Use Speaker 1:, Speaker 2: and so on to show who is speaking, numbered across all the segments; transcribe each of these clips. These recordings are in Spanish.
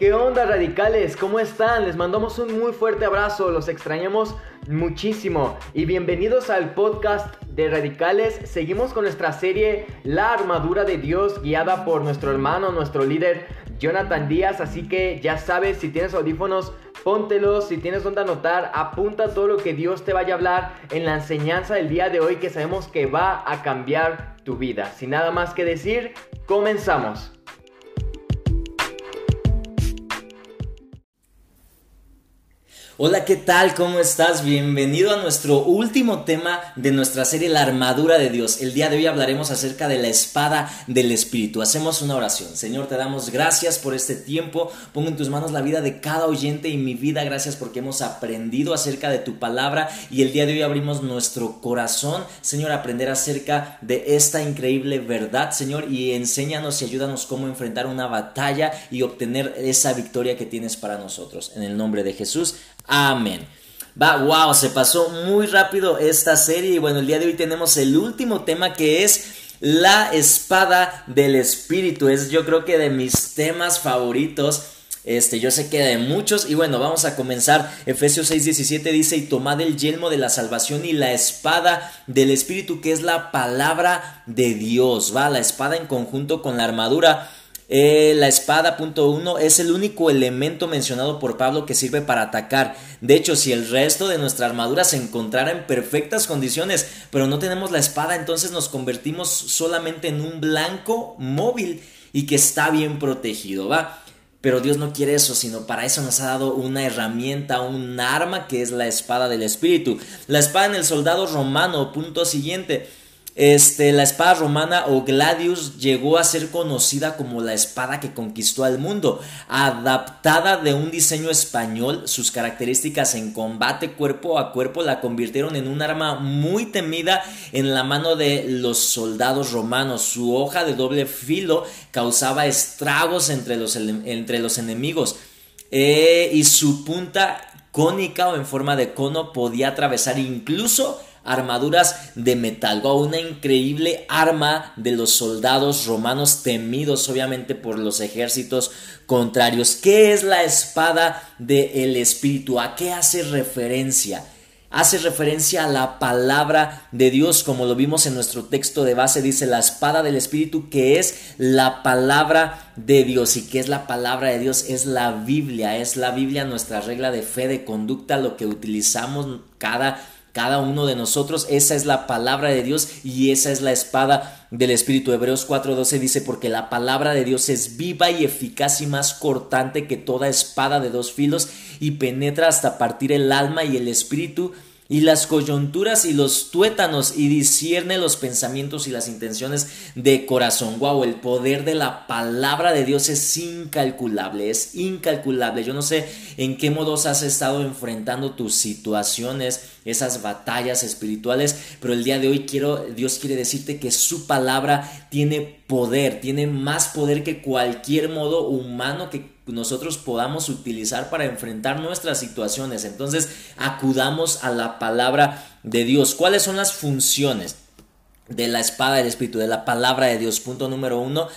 Speaker 1: ¿Qué onda radicales? ¿Cómo están? Les mandamos un muy fuerte abrazo, los extrañamos muchísimo y bienvenidos al podcast de radicales. Seguimos con nuestra serie La armadura de Dios guiada por nuestro hermano, nuestro líder Jonathan Díaz, así que ya sabes, si tienes audífonos, póntelos, si tienes donde anotar, apunta todo lo que Dios te vaya a hablar en la enseñanza del día de hoy que sabemos que va a cambiar tu vida. Sin nada más que decir, comenzamos.
Speaker 2: Hola, ¿qué tal? ¿Cómo estás? Bienvenido a nuestro último tema de nuestra serie La armadura de Dios. El día de hoy hablaremos acerca de la espada del Espíritu. Hacemos una oración. Señor, te damos gracias por este tiempo. Pongo en tus manos la vida de cada oyente y mi vida. Gracias porque hemos aprendido acerca de tu palabra y el día de hoy abrimos nuestro corazón, Señor, a aprender acerca de esta increíble verdad, Señor, y enséñanos y ayúdanos cómo enfrentar una batalla y obtener esa victoria que tienes para nosotros. En el nombre de Jesús. Amén. Va, wow, se pasó muy rápido esta serie y bueno, el día de hoy tenemos el último tema que es la espada del espíritu. Es yo creo que de mis temas favoritos. Este, yo sé que de muchos y bueno, vamos a comenzar. Efesios 6:17 dice, "Y tomad el yelmo de la salvación y la espada del espíritu, que es la palabra de Dios." Va, la espada en conjunto con la armadura eh, la espada, punto uno, es el único elemento mencionado por Pablo que sirve para atacar. De hecho, si el resto de nuestra armadura se encontrara en perfectas condiciones, pero no tenemos la espada, entonces nos convertimos solamente en un blanco móvil y que está bien protegido, ¿va? Pero Dios no quiere eso, sino para eso nos ha dado una herramienta, un arma que es la espada del Espíritu. La espada en el soldado romano, punto siguiente. Este, la espada romana o gladius llegó a ser conocida como la espada que conquistó al mundo. Adaptada de un diseño español, sus características en combate cuerpo a cuerpo la convirtieron en un arma muy temida en la mano de los soldados romanos. Su hoja de doble filo causaba estragos entre los, entre los enemigos. Eh, y su punta cónica o en forma de cono podía atravesar incluso armaduras de metal, o una increíble arma de los soldados romanos temidos obviamente por los ejércitos contrarios. ¿Qué es la espada del espíritu? ¿A qué hace referencia? Hace referencia a la palabra de Dios, como lo vimos en nuestro texto de base, dice la espada del Espíritu, que es la palabra de Dios. ¿Y qué es la palabra de Dios? Es la Biblia, es la Biblia nuestra regla de fe, de conducta, lo que utilizamos cada cada uno de nosotros. Esa es la palabra de Dios y esa es la espada del Espíritu. Hebreos 4:12 dice, porque la palabra de Dios es viva y eficaz y más cortante que toda espada de dos filos y penetra hasta partir el alma y el espíritu y las coyunturas y los tuétanos y discierne los pensamientos y las intenciones de corazón. Wow, el poder de la palabra de Dios es incalculable, es incalculable. Yo no sé en qué modos has estado enfrentando tus situaciones, esas batallas espirituales, pero el día de hoy quiero Dios quiere decirte que su palabra tiene poder, tiene más poder que cualquier modo humano que nosotros podamos utilizar para enfrentar nuestras situaciones. Entonces, acudamos a la palabra de Dios. ¿Cuáles son las funciones de la espada del Espíritu, de la palabra de Dios? Punto número uno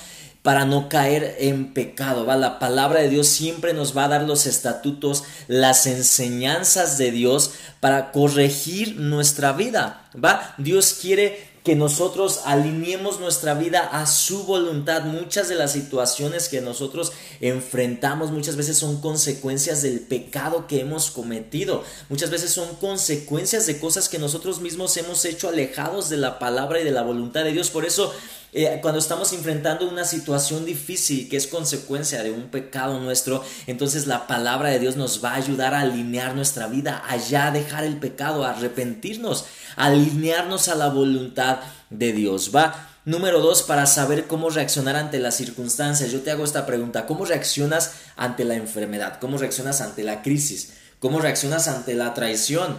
Speaker 2: para no caer en pecado. ¿va? La palabra de Dios siempre nos va a dar los estatutos, las enseñanzas de Dios para corregir nuestra vida. ¿va? Dios quiere que nosotros alineemos nuestra vida a su voluntad. Muchas de las situaciones que nosotros enfrentamos muchas veces son consecuencias del pecado que hemos cometido. Muchas veces son consecuencias de cosas que nosotros mismos hemos hecho alejados de la palabra y de la voluntad de Dios. Por eso eh, cuando estamos enfrentando una situación difícil que es consecuencia de un pecado nuestro, entonces la palabra de Dios nos va a ayudar a alinear nuestra vida, allá dejar el pecado, a arrepentirnos, a alinearnos a la voluntad de Dios. Va. Número dos, para saber cómo reaccionar ante las circunstancias. Yo te hago esta pregunta, ¿cómo reaccionas ante la enfermedad? ¿Cómo reaccionas ante la crisis? ¿Cómo reaccionas ante la traición?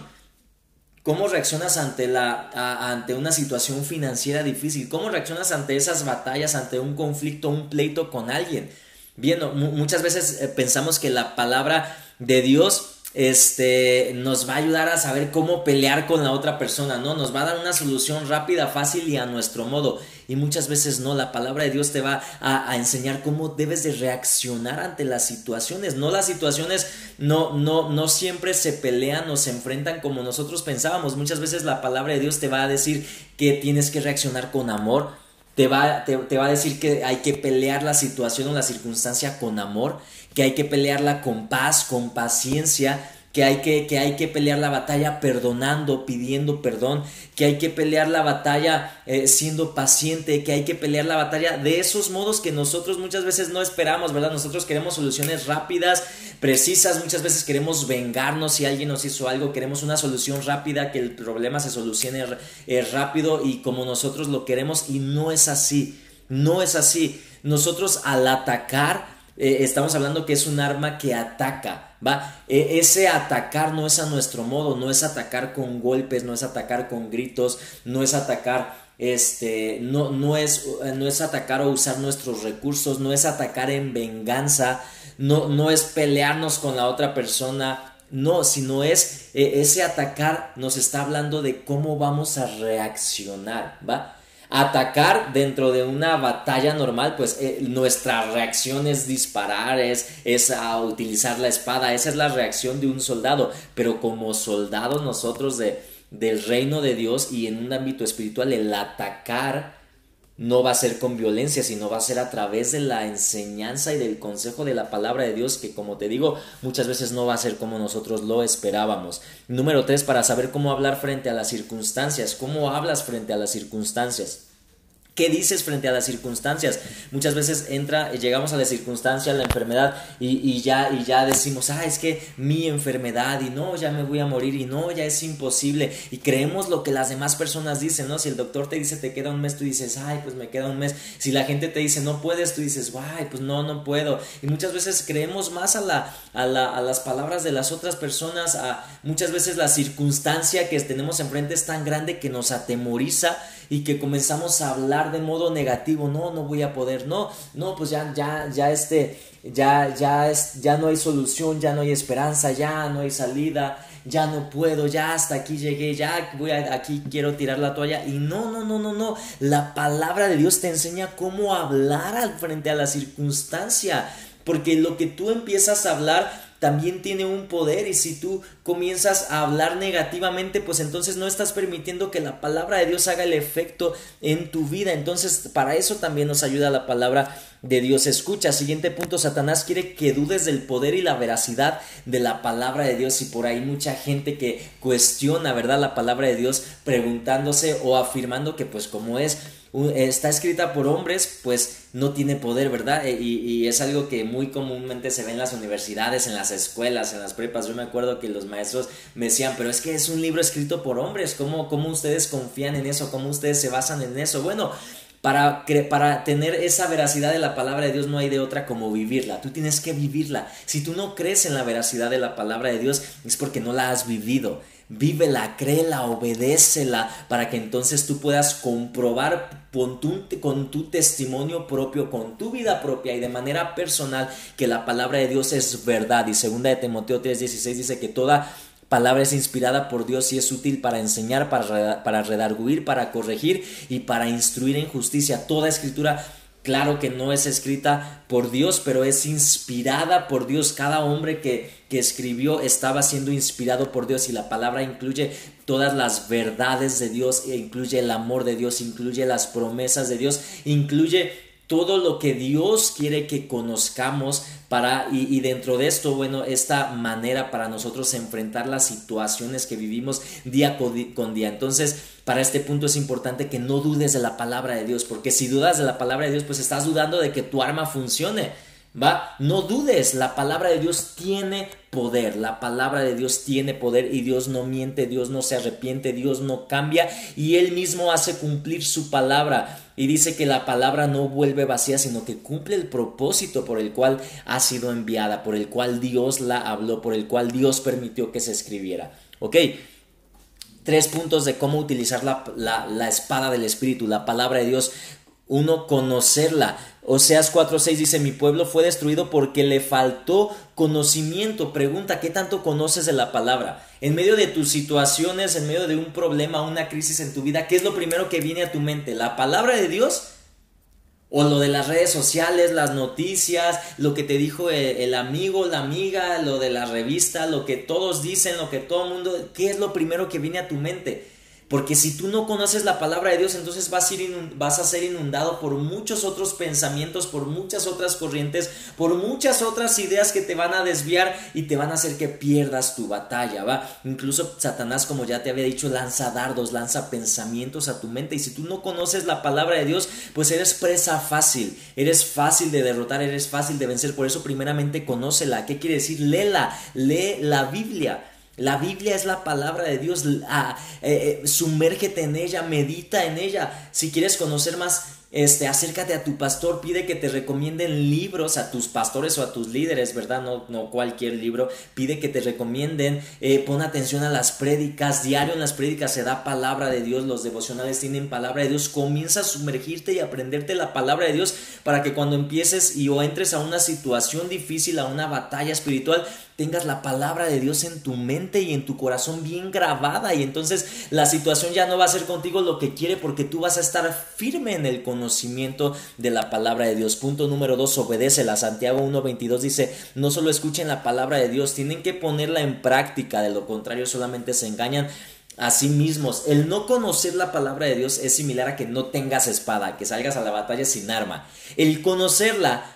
Speaker 2: ¿Cómo reaccionas ante, la, ante una situación financiera difícil? ¿Cómo reaccionas ante esas batallas, ante un conflicto, un pleito con alguien? Bien, muchas veces eh, pensamos que la palabra de Dios este, nos va a ayudar a saber cómo pelear con la otra persona, ¿no? Nos va a dar una solución rápida, fácil y a nuestro modo. Y muchas veces no. La palabra de Dios te va a, enseñar cómo debes de reaccionar ante las situaciones. No las situaciones no, no, no siempre se pelean o se enfrentan como nosotros pensábamos. Muchas veces la palabra de Dios te va a decir que tienes que reaccionar con amor. Te va, te va a decir que hay que pelear la situación o la circunstancia con amor, que hay que pelearla con paz, con paciencia, que hay que, que hay que pelear la batalla perdonando, pidiendo perdón, que hay que pelear la batalla eh, siendo paciente, que hay que pelear la batalla de esos modos que nosotros muchas veces no esperamos, ¿verdad? Nosotros queremos soluciones rápidas, precisas, muchas veces queremos vengarnos si alguien nos hizo algo, queremos una solución rápida, que el problema se solucione eh, rápido y como nosotros lo queremos y no es así, no es así. Nosotros al atacar, eh, estamos hablando que es un arma que ataca, ¿va? E, ese atacar no es a nuestro modo, no es atacar con golpes, no es atacar con gritos, no es atacar este no, no, es, no es atacar o usar nuestros recursos, no es atacar en venganza, no, no es pelearnos con la otra persona, no, sino es e, ese atacar nos está hablando de cómo vamos a reaccionar, ¿va? Atacar dentro de una batalla normal, pues eh, nuestra reacción es disparar, es, es a utilizar la espada, esa es la reacción de un soldado, pero como soldados nosotros de, del reino de Dios y en un ámbito espiritual, el atacar no va a ser con violencia, sino va a ser a través de la enseñanza y del consejo de la palabra de Dios, que como te digo, muchas veces no va a ser como nosotros lo esperábamos. Número tres, para saber cómo hablar frente a las circunstancias, cómo hablas frente a las circunstancias. ¿Qué dices frente a las circunstancias? Muchas veces entra, llegamos a la circunstancia, a la enfermedad y, ya, y ya decimos, ah, es que mi enfermedad y no, ya me voy a morir y no, ya es imposible. Y creemos lo que las demás personas dicen, ¿no? Si el doctor te dice te queda un mes, tú dices, ay, pues me queda un mes. Si la gente te dice no puedes, tú dices, ay, pues no, no puedo. Y muchas veces creemos más a, a, la, a las palabras de las otras personas, a muchas veces la circunstancia que tenemos enfrente es tan grande que nos atemoriza y que comenzamos a hablar de modo negativo, no, no voy a poder, no, no, pues ya, ya, ya este, ya, ya es, ya no hay solución, ya no hay esperanza, ya no hay salida, ya no puedo, ya hasta aquí llegué, ya voy a, aquí quiero tirar la toalla y no, no, no, no, no, la palabra de Dios te enseña cómo hablar frente a la circunstancia, porque lo que tú empiezas a hablar también tiene un poder y si tú comienzas a hablar negativamente, pues entonces no estás permitiendo que la palabra de Dios haga el efecto en tu vida. Entonces, para eso también nos ayuda la palabra de Dios. Escucha, siguiente punto, Satanás quiere que dudes del poder y la veracidad de la palabra de Dios y por ahí mucha gente que cuestiona, ¿verdad? La palabra de Dios preguntándose o afirmando que pues como es está escrita por hombres, pues no tiene poder, ¿verdad? E, y, es algo que muy comúnmente se ve en las universidades, en las escuelas, en las prepas. Yo me acuerdo que los maestros me decían, pero es que es un libro escrito por hombres, ¿cómo, cómo ustedes confían en eso? ¿Cómo ustedes se basan en eso? Bueno, para, para, tener esa veracidad de la palabra de Dios no hay de otra como vivirla. Tú tienes que vivirla. Si tú no crees en la veracidad de la palabra de Dios es porque no la has vivido vívela, créela, obedécela, para que entonces tú puedas comprobar con tu, con tu testimonio propio, con tu vida propia y de manera personal que la palabra de Dios es verdad. Y segunda de Timoteo 3:16 dice que toda palabra es inspirada por Dios y es útil para enseñar, para, para redarguir, para corregir y para instruir en justicia. Toda escritura Claro que no es escrita por Dios, pero es inspirada por Dios. Cada hombre que, que, escribió estaba siendo inspirado por Dios y la palabra incluye todas las verdades de Dios, e incluye el amor de Dios, incluye las promesas de Dios, incluye todo lo que Dios quiere que conozcamos para y, dentro de esto bueno esta manera para nosotros enfrentar las situaciones que vivimos día con día. Entonces para este punto es importante que no dudes de la palabra de Dios porque si dudas de la palabra de Dios pues estás dudando de que tu arma funcione ¿va? No dudes, la palabra de Dios tiene poder, la palabra de Dios tiene poder y Dios no miente, Dios no se arrepiente, Dios no cambia y Él mismo hace cumplir su palabra. Y dice que la palabra no vuelve vacía, sino que cumple el propósito por el cual ha sido enviada, por el cual Dios la habló, por el cual Dios permitió que se escribiera. ¿Ok? Tres puntos de cómo utilizar la, la espada del Espíritu, la palabra de Dios uno conocerla. Oseas 4:6 dice, mi pueblo fue destruido porque le faltó conocimiento. Pregunta, ¿qué tanto conoces de la palabra? En medio de tus situaciones, en medio de un problema, una crisis en tu vida, ¿qué es lo primero que viene a tu mente? ¿La palabra de Dios? O lo de las redes sociales, las noticias, lo que te dijo el, amigo, la amiga, lo de la revista, lo que todos dicen, lo que todo el mundo, ¿qué es lo primero que viene a tu mente? Porque si tú no conoces la palabra de Dios, entonces vas a, ser inundado por muchos otros pensamientos, por muchas otras corrientes, por muchas otras ideas que te van a desviar y te van a hacer que pierdas tu batalla, ¿va? Incluso Satanás, como ya te había dicho, lanza dardos, lanza pensamientos a tu mente. Y si tú no conoces la palabra de Dios, pues eres presa fácil, eres fácil de derrotar, eres fácil de vencer. Por eso primeramente conócela. ¿Qué quiere decir? Léela, lee la Biblia. La Biblia es la palabra de Dios, eh, eh, sumérgete en ella, medita en ella. Si quieres conocer más este, acércate a tu pastor, pide que te recomienden libros a tus pastores o a tus líderes, ¿verdad? No, no cualquier libro, pide que te recomienden, eh, pon atención a las prédicas, diario en las prédicas se da palabra de Dios, los devocionales tienen palabra de Dios, comienza a sumergirte y aprenderte la palabra de Dios para que cuando empieces y o entres a una situación difícil, a una batalla espiritual, tengas la palabra de Dios en tu mente y en tu corazón bien grabada. Y entonces la situación ya no va a ser contigo lo que quiere porque tú vas a estar firme en el conocimiento de la palabra de Dios. Punto número dos, obedécela. Santiago 1.22 dice, no solo escuchen la palabra de Dios, tienen que ponerla en práctica, de lo contrario solamente se engañan a sí mismos. El no conocer la palabra de Dios es similar a que no tengas espada, que salgas a la batalla sin arma. El conocerla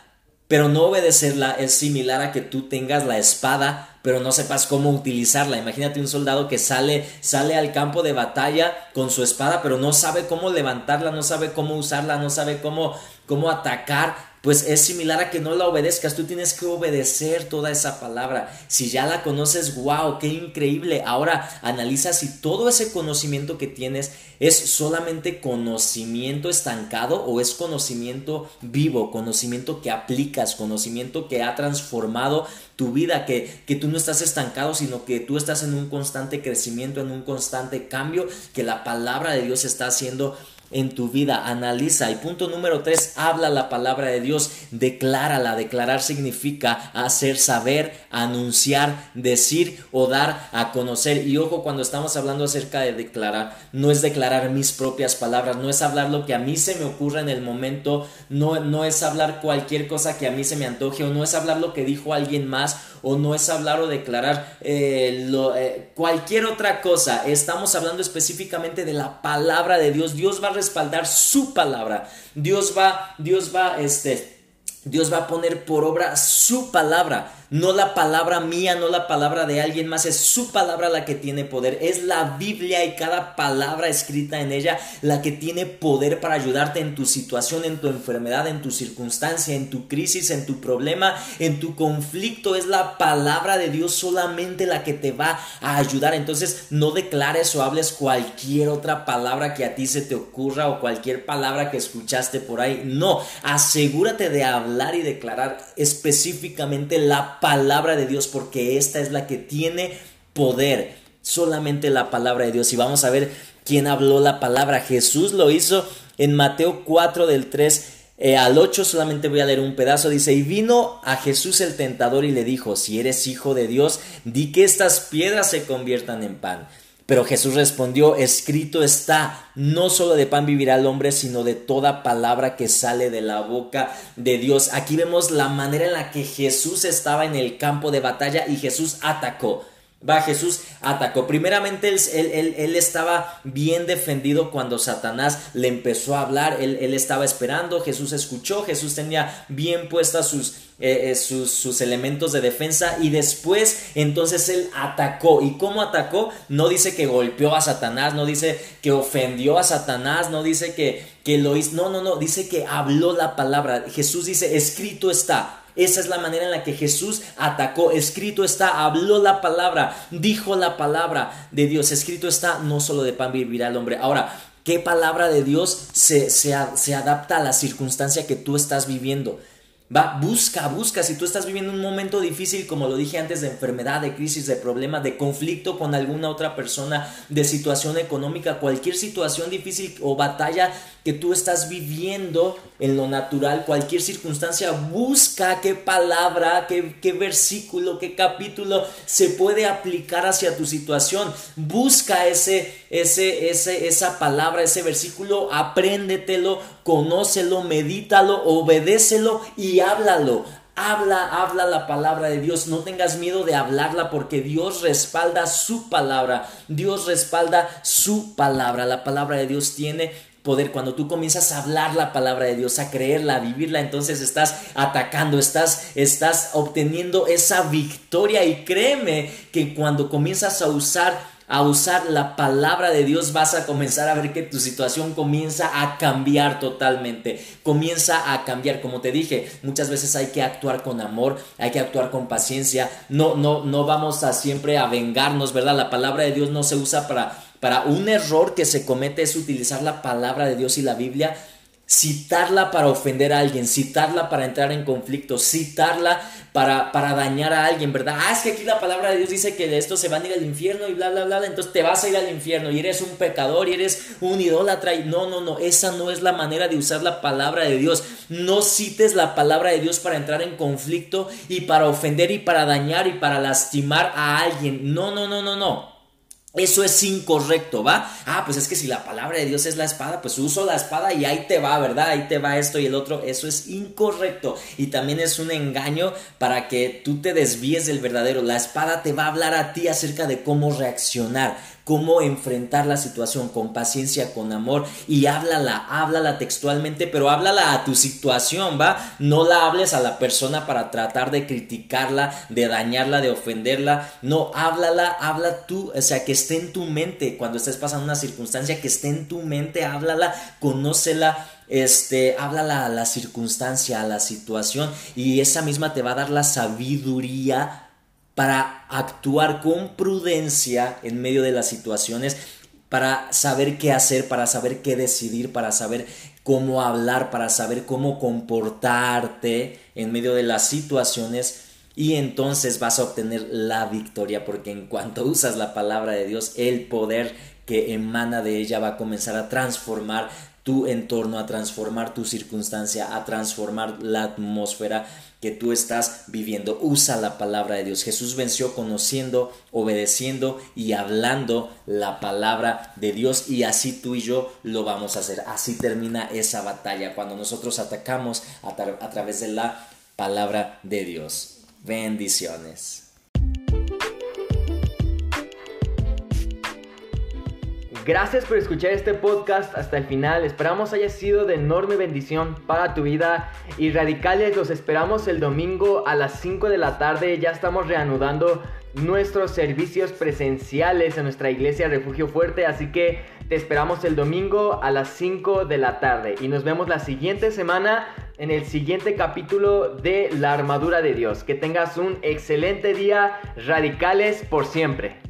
Speaker 2: pero no obedecerla es similar a que tú tengas la espada, pero no sepas cómo utilizarla. Imagínate un soldado que sale, sale al campo de batalla con su espada, pero no sabe cómo levantarla, no sabe cómo usarla, no sabe cómo, cómo atacar pues es similar a que no la obedezcas, tú tienes que obedecer toda esa palabra. Si ya la conoces, wow, qué increíble. Ahora analiza si todo ese conocimiento que tienes es solamente conocimiento estancado o es conocimiento vivo, conocimiento que aplicas, conocimiento que ha transformado tu vida, que, que tú no estás estancado, sino que tú estás en un constante crecimiento, en un constante cambio, que la palabra de Dios está haciendo en tu vida, analiza. Y punto número tres, habla la palabra de Dios, declárala. Declarar significa hacer saber, anunciar, decir o dar a conocer. Y ojo, cuando estamos hablando acerca de declarar, no es declarar mis propias palabras, no es hablar lo que a mí se me ocurra en el momento, no, no es hablar cualquier cosa que a mí se me antoje o no es hablar lo que dijo alguien más o no es hablar o declarar eh, lo, eh, cualquier otra cosa. Estamos hablando específicamente de la palabra de Dios. Dios va a respaldar su palabra. Dios va, Dios va, este, Dios va a poner por obra su palabra. No la palabra mía, no la palabra de alguien más, es su palabra la que tiene poder. Es la Biblia y cada palabra escrita en ella la que tiene poder para ayudarte en tu situación, en tu enfermedad, en tu circunstancia, en tu crisis, en tu problema, en tu conflicto. Es la palabra de Dios solamente la que te va a ayudar. Entonces no declares o hables cualquier otra palabra que a ti se te ocurra o cualquier palabra que escuchaste por ahí. No, asegúrate de hablar y declarar específicamente la palabra de Dios porque esta es la que tiene poder. Solamente la palabra de Dios. Y vamos a ver quién habló la palabra. Jesús lo hizo en Mateo 4 del 3 eh, al 8 solamente voy a leer un pedazo. Dice, y vino a Jesús el tentador y le dijo, si eres hijo de Dios, di que estas piedras se conviertan en pan. Pero Jesús respondió, escrito está, no solo de pan vivirá el hombre, sino de toda palabra que sale de la boca de Dios. Aquí vemos la manera en la que Jesús estaba en el campo de batalla y Jesús atacó. Va, Jesús atacó. Primeramente él, él, estaba bien defendido cuando Satanás le empezó a hablar. Él, él estaba esperando, Jesús escuchó, Jesús tenía bien puestas sus eh, eh, sus, elementos de defensa y después entonces él atacó. ¿Y cómo atacó? No dice que golpeó a Satanás, no dice que ofendió a Satanás, no dice que, que lo hizo, no, no, no, dice que habló la palabra. Jesús dice, escrito está. Esa es la manera en la que Jesús atacó. Escrito está, habló la palabra, dijo la palabra de Dios. Escrito está, no solo de pan vivirá el hombre. Ahora, ¿qué palabra de Dios se, se, se adapta a la circunstancia que tú estás viviendo? Va, busca, busca. Si tú estás viviendo un momento difícil, como lo dije antes, de enfermedad, de crisis, de problema, de conflicto con alguna otra persona, de situación económica, cualquier situación difícil o batalla que tú estás viviendo en lo natural, cualquier circunstancia, busca qué palabra, qué, qué versículo, qué capítulo se puede aplicar hacia tu situación. Busca ese, ese, ese, esa palabra, ese versículo, apréndetelo, conócelo, medítalo, obedécelo y háblalo. Habla, habla la palabra de Dios. No tengas miedo de hablarla porque Dios respalda su palabra. Dios respalda su palabra. La palabra de Dios tiene poder cuando tú comienzas a hablar la palabra de Dios, a creerla, a vivirla, entonces estás atacando, estás, estás obteniendo esa victoria y créeme que cuando comienzas a usar a usar la palabra de Dios, vas a comenzar a ver que tu situación comienza a cambiar totalmente. Comienza a cambiar, como te dije, muchas veces hay que actuar con amor, hay que actuar con paciencia. No no no vamos a siempre a vengarnos, ¿verdad? La palabra de Dios no se usa para para un error que se comete es utilizar la palabra de Dios y la Biblia citarla para ofender a alguien, citarla para entrar en conflicto, citarla para, para dañar a alguien, ¿verdad? Ah, es que aquí la palabra de Dios dice que de esto se van a ir al infierno y bla, bla, bla, entonces te vas a ir al infierno y eres un pecador y eres un idólatra y no, no, no, esa no es la manera de usar la palabra de Dios. No cites la palabra de Dios para entrar en conflicto y para ofender y para dañar y para lastimar a alguien. No, no, no, no, no. Eso es incorrecto, ¿va? Ah, pues es que si la palabra de Dios es la espada, pues uso la espada y ahí te va, ¿verdad? Ahí te va esto y el otro. Eso es incorrecto. Y también es un engaño para que tú te desvíes del verdadero. La espada te va a hablar a ti acerca de cómo reaccionar cómo enfrentar la situación con paciencia, con amor y háblala, háblala textualmente, pero háblala a tu situación, ¿va? No la hables a la persona para tratar de criticarla, de dañarla, de ofenderla, no, háblala, habla tú, o sea, que esté en tu mente cuando estés pasando una circunstancia, que esté en tu mente, háblala, conócela, este, háblala a la circunstancia, a la situación y esa misma te va a dar la sabiduría para actuar con prudencia en medio de las situaciones, para saber qué hacer, para saber qué decidir, para saber cómo hablar, para saber cómo comportarte en medio de las situaciones. Y entonces vas a obtener la victoria porque en cuanto usas la palabra de Dios, el poder que emana de ella va a comenzar a transformar tu entorno, a transformar tu circunstancia, a transformar la atmósfera que tú estás viviendo. Usa la palabra de Dios. Jesús venció conociendo, obedeciendo y hablando la palabra de Dios y así tú y yo lo vamos a hacer. Así termina esa batalla cuando nosotros atacamos a, a través de la palabra de Dios. Bendiciones.
Speaker 1: Gracias por escuchar este podcast hasta el final. Esperamos haya sido de enorme bendición para tu vida. Y radicales, los esperamos el domingo a las 5 de la tarde. Ya estamos reanudando nuestros servicios presenciales en nuestra iglesia Refugio Fuerte. Así que te esperamos el domingo a las 5 de la tarde. Y nos vemos la siguiente semana en el siguiente capítulo de La Armadura de Dios. Que tengas un excelente día. Radicales por siempre.